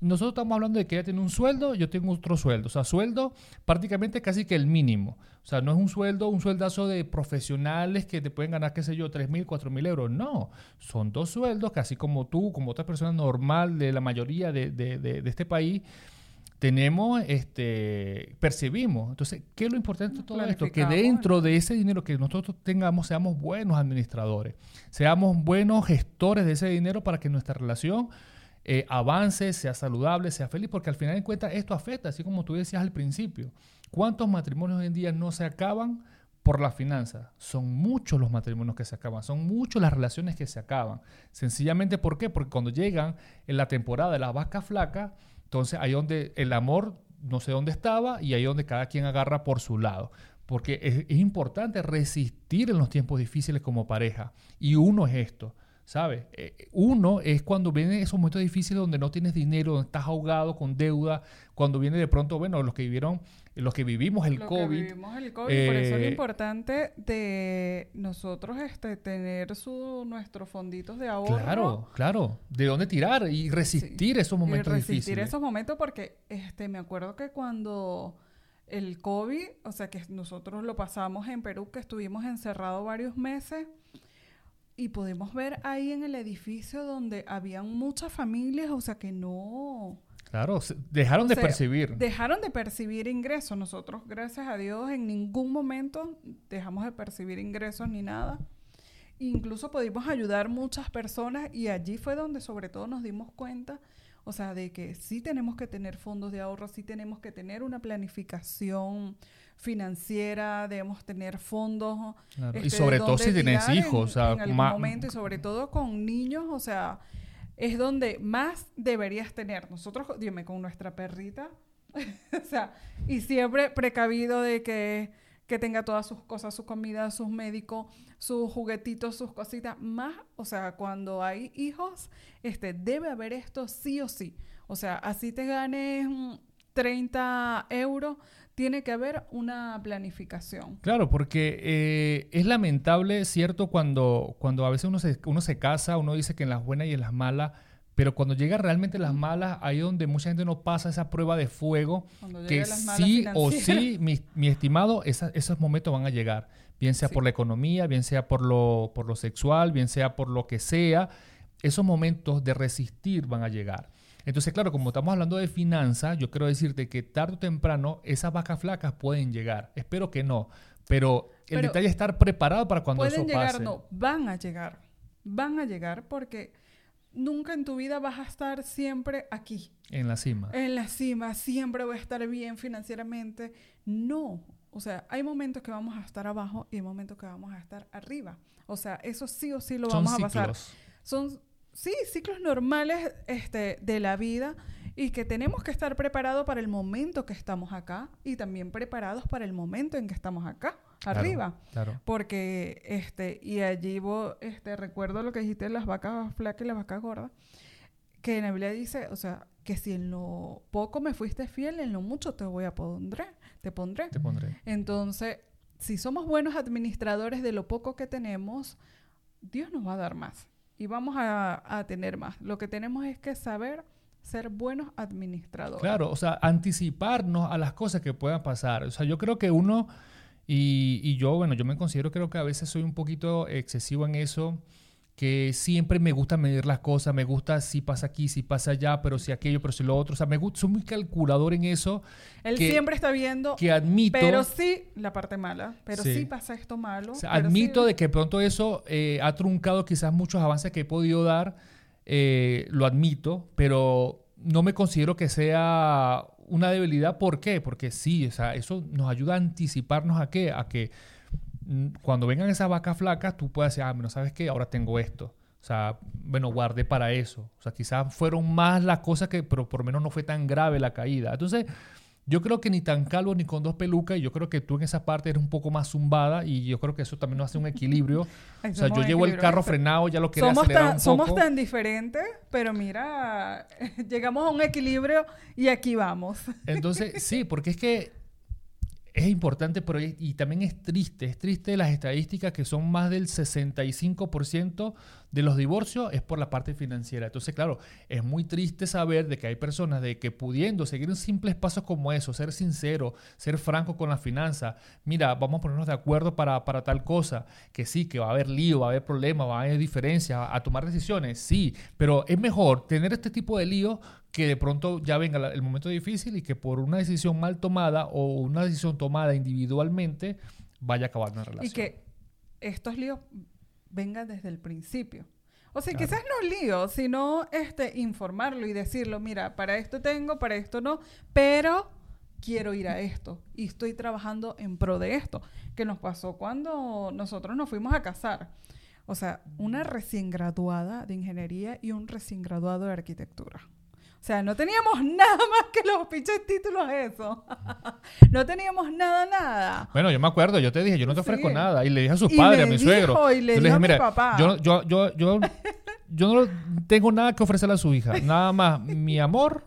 Nosotros estamos hablando de que ella tiene un sueldo, yo tengo otro sueldo. O sea, sueldo prácticamente casi que el mínimo. O sea, no es un sueldo, un sueldazo de profesionales que te pueden ganar, qué sé yo, 3 mil, 4 mil euros. No. Son dos sueldos que así como tú, como otra persona normal de la mayoría de, de, de, de este país, tenemos, este, percibimos. Entonces, ¿qué es lo importante de todo esto? Que dentro de ese dinero que nosotros tengamos, seamos buenos administradores, seamos buenos gestores de ese dinero para que nuestra relación eh, avance, sea saludable, sea feliz, porque al final de cuentas esto afecta, así como tú decías al principio. ¿Cuántos matrimonios hoy en día no se acaban por la finanza? Son muchos los matrimonios que se acaban, son muchas las relaciones que se acaban. Sencillamente, ¿por qué? Porque cuando llegan en la temporada de la vaca flaca, entonces ahí donde el amor no sé dónde estaba y ahí donde cada quien agarra por su lado. Porque es, importante resistir en los tiempos difíciles como pareja. Y uno es esto. ¿Sabes? Eh, uno es cuando vienen esos momentos difíciles donde no tienes dinero, donde estás ahogado con deuda, cuando viene de pronto, bueno, los que vivieron, los que vivimos el COVID. Que vivimos el COVID, por eso es eh, importante de nosotros este, tener su, nuestros fonditos de ahorro. Claro, claro, de dónde tirar y resistir esos momentos difíciles. resistir esos momentos porque este, me acuerdo que cuando el COVID, o sea que nosotros lo pasamos en Perú, que estuvimos encerrados varios meses y pudimos ver ahí en el edificio donde habían muchas familias, o sea que no... Claro, dejaron de percibir. Dejaron de percibir ingresos. Nosotros, gracias a Dios, en ningún momento dejamos de percibir ingresos ni nada. Incluso pudimos ayudar muchas personas y allí fue donde sobre todo nos dimos cuenta, o sea, de que sí tenemos que tener fondos de ahorro, sí tenemos que tener una planificación financiera, debemos tener fondos. y este, sobre todo si tienes hijos. En, algún momento y sobre todo con niños, o sea, es donde más deberías tener. Nosotros, dime, con nuestra perrita, o sea, y siempre precavido de que, que tenga todas sus cosas, su comida, sus médicos, sus juguetitos, sus cositas. Más, o sea, cuando hay hijos, este, debe haber esto sí o sí. O sea, así te ganes 30 euros, tiene que haber una planificación. Claro, porque eh, es lamentable, ¿cierto? Cuando, cuando a veces uno se, uno se casa, uno dice que en las buenas y en las malas, pero cuando llega realmente las malas, ahí donde mucha gente no pasa esa prueba de fuego, que sí o sí, mi, estimado, esos momentos van a llegar, bien sea por la economía, bien sea por lo, por lo sexual, bien sea por lo que sea, esos momentos de resistir van a llegar. Entonces, claro, como estamos hablando de finanzas, yo quiero decirte que tarde o temprano esas vacas flacas pueden llegar. Espero que no, pero el detalle es estar preparado para cuando eso pase. Pueden llegar, no, van a llegar. Van a llegar porque nunca en tu vida vas a estar siempre aquí. En la cima. En la cima, siempre voy a estar bien financieramente. No. O sea, hay momentos que vamos a estar abajo y hay momentos que vamos a estar arriba. O sea, eso sí o sí lo vamos a pasar. Son sí, ciclos normales este, de la vida y que tenemos que estar preparados para el momento que estamos acá y también preparados para el momento en que estamos acá, arriba. Claro. Porque, este, y allí vos, este, recuerdo lo que dijiste de las vacas flacas y las vacas gordas, que la Biblia dice, o sea, que si en lo poco me fuiste fiel, en lo mucho te voy a pondré, te pondré. Te pondré. Entonces, si somos buenos administradores de lo poco que tenemos, Dios nos va a dar más y vamos a, a tener más. Lo que tenemos es que saber ser buenos administradores. Claro, o sea, anticiparnos a las cosas que puedan pasar. O sea, yo creo que uno, y, y yo, bueno, yo me considero, creo que a veces soy un poquito excesivo en eso, que siempre me gusta medir las cosas, me gusta si pasa aquí, si pasa allá, pero si aquello, pero si lo otro. O sea, me gusta, soy muy calculador en eso. Él que- siempre está viendo, Que admito. pero sí la parte mala, pero sí, Sí. pasa esto malo. O sea, pero admito sí- de que pronto eso eh, ha truncado quizás muchos avances que he podido dar, eh, lo admito, pero no me considero que sea una debilidad. ¿Por qué? Porque sí, o sea, eso nos ayuda a anticiparnos a qué, a que cuando vengan esas vacas flacas, tú puedas decir, ah, bueno, ¿sabes qué? Ahora tengo esto. O sea, bueno, guardé para eso. O sea, quizás fueron más las cosas que, pero por lo menos no fue tan grave la caída. Entonces, yo creo que ni tan calvo ni con dos pelucas, y yo creo que tú en esa parte eres un poco más zumbada, y yo creo que eso también nos hace un equilibrio. Ay, O sea, yo llevo el carro frenado, ya lo quería Somos acelerar tan, un somos tan diferentes, pero mira, llegamos a un equilibrio y aquí vamos. Entonces, sí, porque es que es importante, y, también es triste, es triste las estadísticas que son más del 65% de los divorcios es por la parte financiera. Entonces, claro, es muy triste saber de que hay personas de que pudiendo seguir simples pasos como eso, ser sincero, ser franco con la finanza, mira, vamos a ponernos de acuerdo para, para tal cosa, que sí, que va a haber lío, va a haber problemas, va a haber diferencias, a, a tomar decisiones, sí, pero es mejor tener este tipo de lío que de pronto ya venga el momento difícil y que por una decisión mal tomada o una decisión tomada individualmente vaya a acabar una relación. Y que estos líos vengan desde el principio. O sea, Claro. quizás no líos, sino este, informarlo y decirlo, mira, para esto tengo, para esto no, pero quiero ir a esto y estoy trabajando en pro de esto, que nos pasó cuando nosotros nos fuimos a casar. O sea, una recién graduada de ingeniería y un recién graduado de arquitectura. O sea, no teníamos nada más que los pinches títulos eso. no teníamos nada, nada. Bueno, yo me acuerdo, yo te dije, yo no te ofrezco Sí. nada. Y le dije a sus Y padres, a mi dijo, suegro. y le yo dijo a mi mira, papá". Yo, yo, yo, yo, yo no tengo nada que ofrecerle a su hija. Nada más mi amor,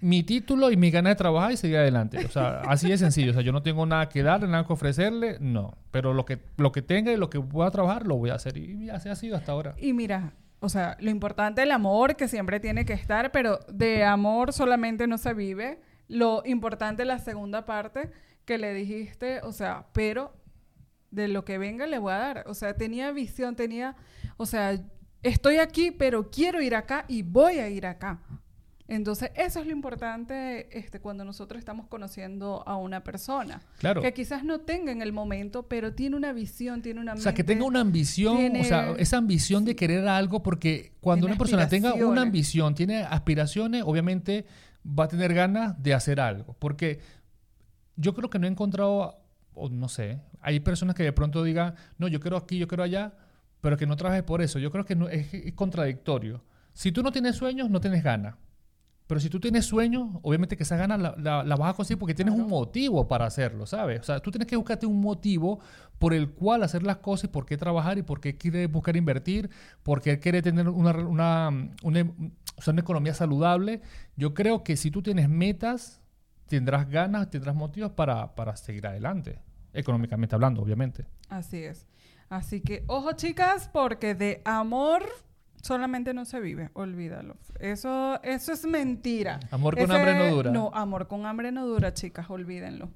mi título y mi ganas de trabajar y seguir adelante. O sea, así de sencillo. O sea, yo no tengo nada que darle, nada que ofrecerle, no. Pero lo que, lo que tenga y lo que pueda trabajar, lo voy a hacer. Y así ha sido hasta ahora. Y mira, o sea, lo importante es el amor que siempre tiene que estar, pero de amor solamente no se vive. Lo importante es la segunda parte que le dijiste, o sea, pero de lo que venga le voy a dar. O sea, tenía visión, tenía, o sea, estoy aquí, pero quiero ir acá y voy a ir acá. Entonces, eso es lo importante este, cuando nosotros estamos conociendo a una persona. Claro. Que quizás no tenga en el momento, pero tiene una visión, tiene una O sea, que mente- tenga una ambición, o sea, esa ambición de querer algo, porque cuando una persona tenga una ambición, tiene aspiraciones, obviamente va a tener ganas de hacer algo. Porque yo creo que no he encontrado, o no sé, hay personas que de pronto digan, no, yo quiero aquí, yo quiero allá, pero que no trabajes por eso. Yo creo que no, es, es contradictorio. Si tú no tienes sueños, no tienes ganas. Pero si tú tienes sueños, obviamente que esas ganas la, la- la vas a conseguir porque tienes un motivo para hacerlo, ¿sabes? O sea, tú tienes que buscarte un motivo por el cual hacer las cosas y por qué trabajar y por qué quieres buscar invertir, por qué quieres tener una, una, una, sea, una economía saludable. Yo creo que si tú tienes metas, tendrás ganas, tendrás motivos para, para seguir adelante, económicamente hablando, obviamente. Así es. Así que, ojo chicas, porque de amor solamente no se vive, olvídalo. Eso, eso es mentira. Amor con hambre no dura. No, amor con hambre no dura, chicas, olvídenlo.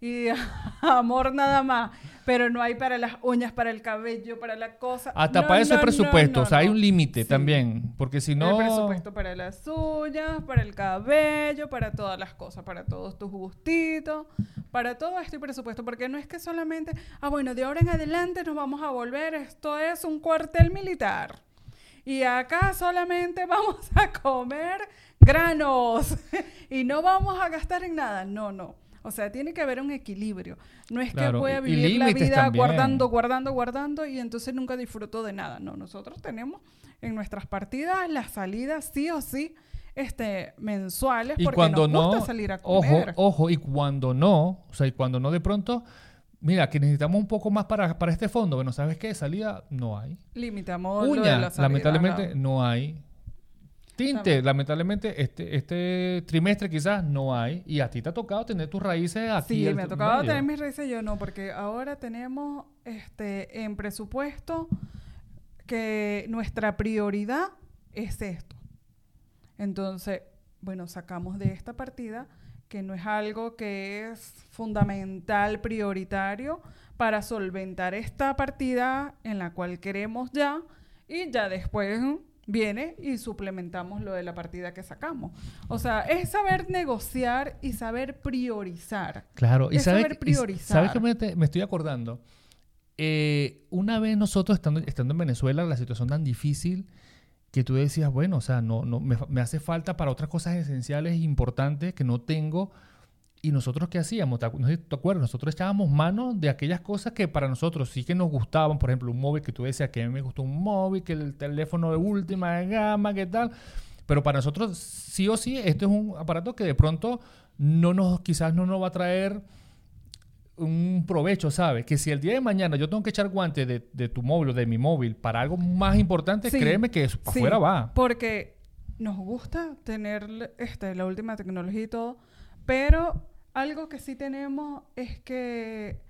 Y amor nada más, pero no hay para las uñas, para el cabello, para la cosa. Hasta No, para eso hay presupuesto, no, o sea, hay un límite Sí. también, porque si no... El presupuesto para las uñas, para el cabello, para todas las cosas, para todos tus gustitos, para todo este presupuesto, porque no es que solamente, ah, bueno, de ahora en adelante nos vamos a volver, esto es un cuartel militar. Y acá solamente vamos a comer granos y no vamos a gastar en nada. No, no. O sea, tiene que haber un equilibrio. No es Claro, que voy a vivir la vida también. guardando, guardando, guardando y entonces nunca disfruto de nada. No, nosotros tenemos en nuestras partidas las salidas sí o sí este, mensuales Y porque cuando nos gusta no, salir a ojo, comer. ojo, y cuando no, o sea, y cuando no de pronto, mira, que necesitamos un poco más para, para este fondo, bueno, ¿sabes qué? Salida no hay. Limitamos lo de Uña, la salida, lamentablemente no hay. Tinte, lamentablemente, este, este trimestre quizás no hay. Y a ti te ha tocado tener tus raíces aquí. Sí, me ha tocado tener mis raíces, yo no, porque ahora tenemos este en presupuesto que nuestra prioridad es esto. Entonces, bueno, sacamos de esta partida que no es algo que es fundamental, prioritario para solventar esta partida en la cual queremos ya y ya después viene y suplementamos lo de la partida que sacamos. O sea, es saber negociar y saber priorizar. Claro, y, saber priorizar. ¿Sabes que me, estoy acordando? Eh, una vez nosotros estando, estando en Venezuela, la situación tan difícil que tú decías, bueno, o sea, no, no, me, hace falta para otras cosas esenciales e importantes que no tengo y nosotros qué hacíamos, ¿te, acuerdas? Nosotros echábamos mano de aquellas cosas que para nosotros sí que nos gustaban, por ejemplo, un móvil que tú decías que a mí me gustó un móvil, que el teléfono de última gama, qué tal. Pero para nosotros sí o sí, este es un aparato que de pronto no nos, quizás no nos va a traer un provecho, ¿sabes? Que si el día de mañana yo tengo que echar guantes de, tu móvil o de mi móvil para algo más importante, créeme que eso afuera va. Porque nos gusta tener este, la última tecnología y todo, pero algo que sí tenemos es que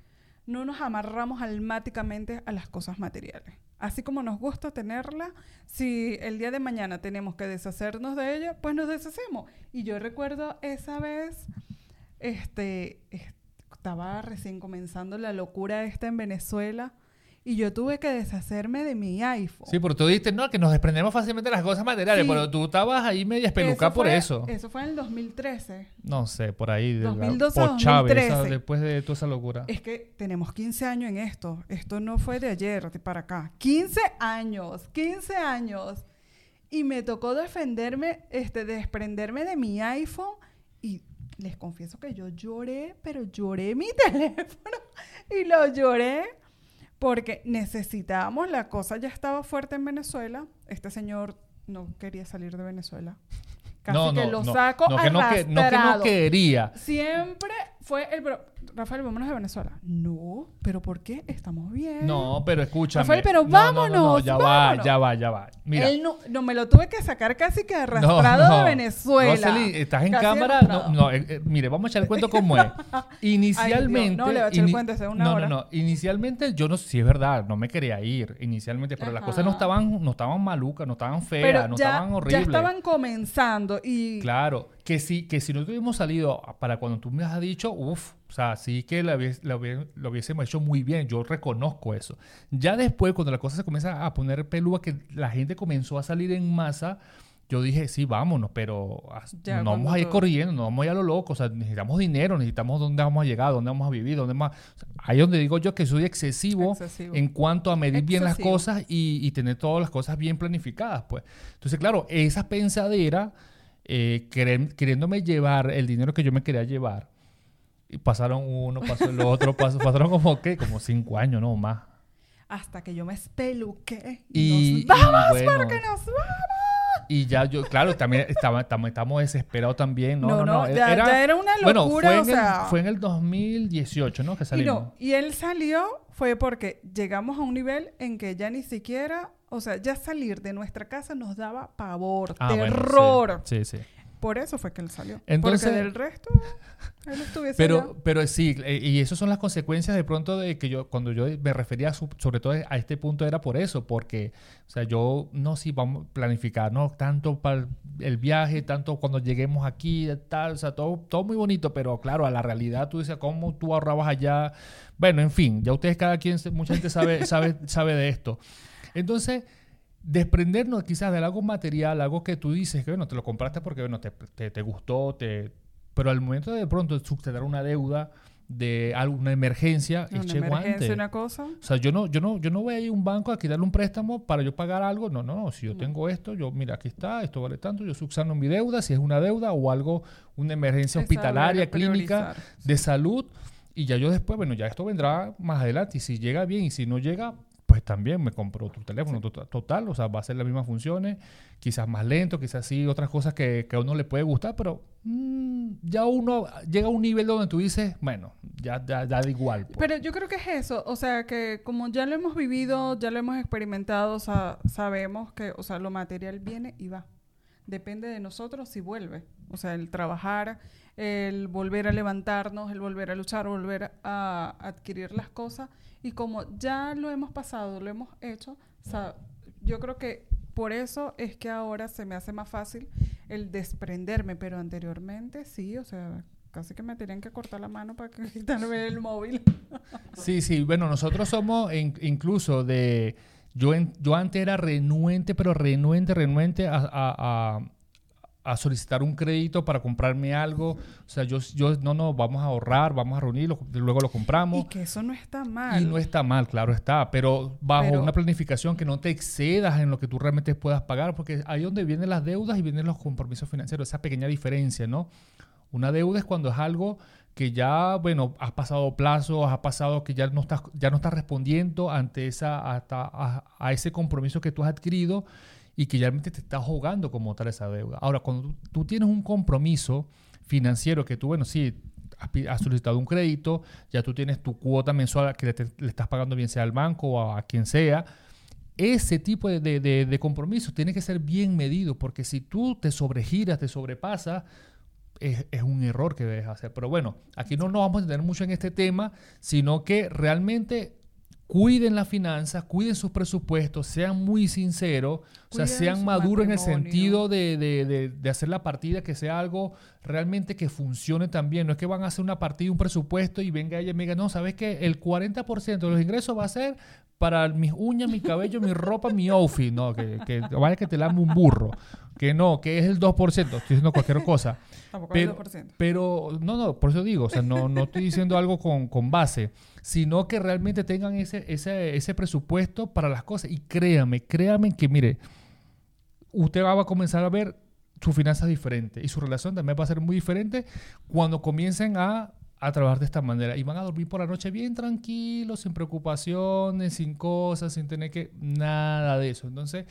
no nos amarramos almáticamente a las cosas materiales. Así como nos gusta tenerla, si el día de mañana tenemos que deshacernos de ella, pues nos deshacemos. Y yo recuerdo esa vez, este, estaba recién comenzando la locura esta en Venezuela y yo tuve que deshacerme de mi iPhone. Sí, porque tú dijiste, no, que nos desprendemos fácilmente de las cosas materiales, pero tú estabas ahí media espelucada por eso. Eso fue en el 2013. No sé, por ahí. 2012 por Chávez, después de toda esa locura. Es que tenemos 15 años en esto. Esto no fue de ayer para acá. 15 años, 15 años. Y me tocó defenderme, este, desprenderme de mi iPhone y les confieso que yo lloré, pero lloré mi teléfono y lo lloré porque necesitábamos, la cosa ya estaba fuerte en Venezuela. Este señor no quería salir de Venezuela. Casi que lo saco no, que no, que, no que no quería. Siempre fue el... Rafael, vámonos de Venezuela. No, pero ¿por qué? Estamos bien. No, pero escúchame. Rafael, pero vámonos. No, ya va, ya va, ya va. Mira. Él no, me lo tuve que sacar casi que arrastrado de Venezuela. Rosely, estás en cámara. No, no, eh, eh, mire, vamos a echar el cuento como es. Inicialmente. no, le voy a echar el cuento hace una no, hora. No, no, Inicialmente, yo no sé si es verdad, no me quería ir. Inicialmente, pero las cosas no estaban, no estaban malucas, no estaban feas, no estaban horribles. Ya estaban comenzando y. Claro que si, que si no hubiésemos salido para cuando tú me has dicho, uff, o sea, sí que lo, lo, hubiésemos hecho muy bien, yo reconozco eso. Ya después, cuando la cosa se comienza a poner pelúa, que la gente comenzó a salir en masa, yo dije, sí, vámonos, pero no vamos a ir corriendo, no vamos a ir a lo loco, o sea, necesitamos dinero, necesitamos dónde vamos a llegar, dónde vamos a vivir, dónde más... ahí es donde digo yo que soy excesivo, en cuanto a medir bien las cosas y, y, tener todas las cosas bien planificadas, pues. Entonces, claro, esa pensadera eh, queriéndome llevar el dinero que yo me quería llevar. Y pasaron uno, pasó el otro, pasaron como, ¿qué? Como cinco años, no más. Hasta que yo me espeluqué. Y, nos vamos porque nos vamos. Y ya yo, claro, también estaba, estamos, desesperados también. No, no, no. ya, era, una locura. Bueno, fue, en el, fue en el 2018, ¿no? Que salimos. Y, y él salió, fue porque llegamos a un nivel en que ya ni siquiera o sea, ya salir de nuestra casa nos daba pavor, ah, terror. sí, sí, Por eso fue que él salió. Entonces, Porque del resto, él estuviese pero, pero sí, eh, y esas son las consecuencias de pronto de que yo, cuando yo me refería sobre todo a este punto era por eso, porque, o sea, yo no sí vamos a planificar, ¿no? Tanto para el viaje, tanto cuando lleguemos aquí, tal, o sea, todo, todo muy bonito, pero claro, a la realidad tú dices, ¿cómo tú ahorrabas allá? Bueno, en fin, ya ustedes cada quien, mucha gente sabe, sabe, sabe de esto. Entonces, desprendernos quizás de algo material, algo que tú dices que, bueno, te lo compraste porque, bueno, te, te, gustó, te... pero al momento de, pronto suceder una deuda, de alguna emergencia, una emergencia, una cosa. O sea, yo no, yo no, yo no voy a ir a un banco a quitarle un préstamo para yo pagar algo. No, no, si yo tengo esto, yo, mira, aquí está, esto vale tanto, yo subsano mi deuda, si es una deuda o algo, una emergencia hospitalaria, clínica, de salud, y ya yo después, bueno, ya esto vendrá más adelante, y si llega bien, y si no llega, pues también me compró tu teléfono total, o sea, va a ser las mismas funciones, quizás más lento, quizás sí, otras cosas que, que a uno le puede gustar, pero mm, ya uno llega a un nivel donde tú dices, bueno, ya, ya, da igual. Pues. Pero yo creo que es eso, o sea, que como ya lo hemos vivido, ya lo hemos experimentado, sabemos que, o sea, lo material viene y va. depende de nosotros si vuelve. O sea, el trabajar, el volver a levantarnos, el volver a luchar, volver a adquirir las cosas. Y como ya lo hemos pasado, lo hemos hecho, yo creo que por eso es que ahora se me hace más fácil el desprenderme, pero anteriormente sí, o sea, casi que me tenían que cortar la mano para quitarme el móvil. sí, sí, bueno, nosotros somos incluso de... Yo, yo antes era renuente, pero renuente, renuente a a solicitar un crédito para comprarme algo. O sea, yo, yo, no, no, vamos a ahorrar, vamos a reunirlo, luego lo compramos. Y que eso no está mal. Y no está mal, claro está, pero bajo una planificación que no te excedas en lo que tú realmente puedas pagar, porque ahí es donde vienen las deudas y vienen los compromisos financieros, esa pequeña diferencia, ¿no? Una deuda es cuando es algo que ya, bueno, has pasado plazo, has pasado que ya no estás, ya no estás respondiendo ante esa, hasta, a, a ese compromiso que tú has adquirido y que realmente te está jugando como tal esa deuda. Ahora, cuando tú, tienes un compromiso financiero que tú, bueno, sí, has, solicitado un crédito, ya tú tienes tu cuota mensual que le, estás pagando bien sea al banco o a, quien sea, ese tipo de, de, compromiso tiene que ser bien medido, porque si tú te sobregiras, te sobrepasas, es, un error que debes hacer. Pero bueno, aquí no nos vamos a entender mucho en este tema, sino que realmente cuiden las finanzas, cuiden sus presupuestos, sean muy sinceros, o sea, sean maduros en el sentido de, hacer la partida que sea algo realmente que funcione también. No es que van a hacer una partida, un presupuesto y venga ella y me diga, no, ¿sabes qué? El 40% de los ingresos va a ser para mis uñas, mi cabello, mi ropa, mi outfit. No, que, que vaya que te lame un burro. Que no, que es el 2%. Estoy diciendo cualquier cosa. pero, el 2%. Pero, no, no, por eso digo, o sea, no, no estoy diciendo algo con, con base sino que realmente tengan ese, ese, ese presupuesto para las cosas. Y créame, créame que, mire, usted va a comenzar a ver sus finanzas diferentes y su relación también va a ser muy diferente cuando comiencen a, a trabajar de esta manera. Y van a dormir por la noche bien tranquilos, sin preocupaciones, sin cosas, sin tener que... Nada de eso. Entonces,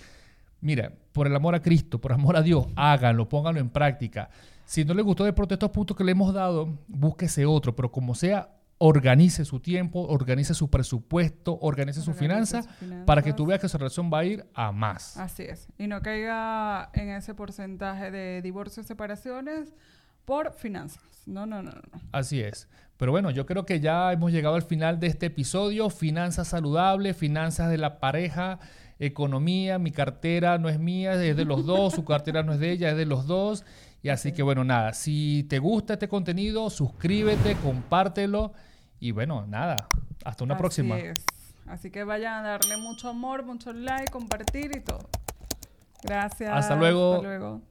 mira, por el amor a Cristo, por amor a Dios, háganlo, pónganlo en práctica. Si no le gustó de estos puntos que le hemos dado, búsquese otro, pero como sea, organice su tiempo, organice su presupuesto, organice, su finanza, para que tú veas que su relación va a ir a más. Así es. Y no caiga en ese porcentaje de divorcios y separaciones por finanzas. No, no, no, no. Así es. Pero bueno, yo creo que ya hemos llegado al final de este episodio. Finanzas saludables, finanzas de la pareja, economía, mi cartera no es mía, es de los dos, su cartera no es de ella, es de los dos. Y así que bueno, nada, si te gusta este contenido, suscríbete, compártelo y bueno, nada, hasta una próxima. Así que vayan a darle mucho amor, mucho like, compartir y todo. Gracias. Hasta luego. Hasta luego.